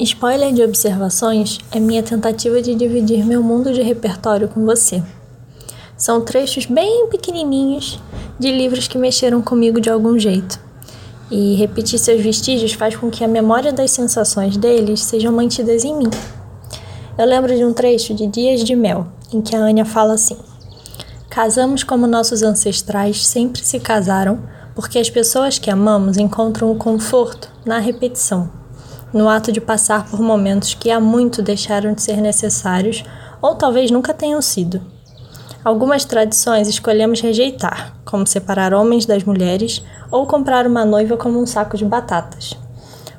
Spoiler de observações é minha tentativa de dividir meu mundo de repertório com você. São trechos bem pequenininhos de livros que mexeram comigo de algum jeito. E repetir seus vestígios faz com que a memória das sensações deles sejam mantidas em mim. Eu lembro de um trecho de Dias de Mel, em que a Anya fala assim: Casamos como nossos ancestrais sempre se casaram, porque as pessoas que amamos encontram o conforto na repetição no ato de passar por momentos que há muito deixaram de ser necessários ou talvez nunca tenham sido. Algumas tradições escolhemos rejeitar, como separar homens das mulheres ou comprar uma noiva como um saco de batatas.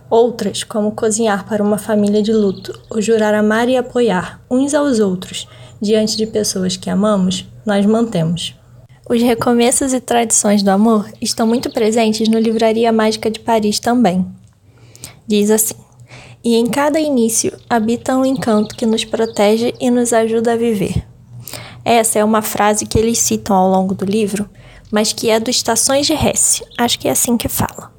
Outras, como cozinhar para uma família de luto ou jurar amar e apoiar uns aos outros diante de pessoas que amamos, nós mantemos. Os recomeços e tradições do amor estão muito presentes no Livraria Mágica de Paris também. Diz assim: e em cada início habita um encanto que nos protege e nos ajuda a viver. Essa é uma frase que eles citam ao longo do livro, mas que é do Estações de Hesse, acho que é assim que fala,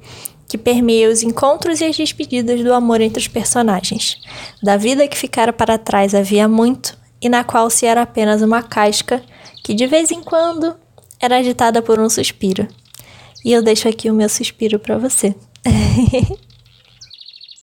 que permeia os encontros e as despedidas do amor entre os personagens, da vida que ficara para trás havia muito e na qual se era apenas uma casca que de vez em quando era agitada por um suspiro. E eu deixo aqui o meu suspiro para você.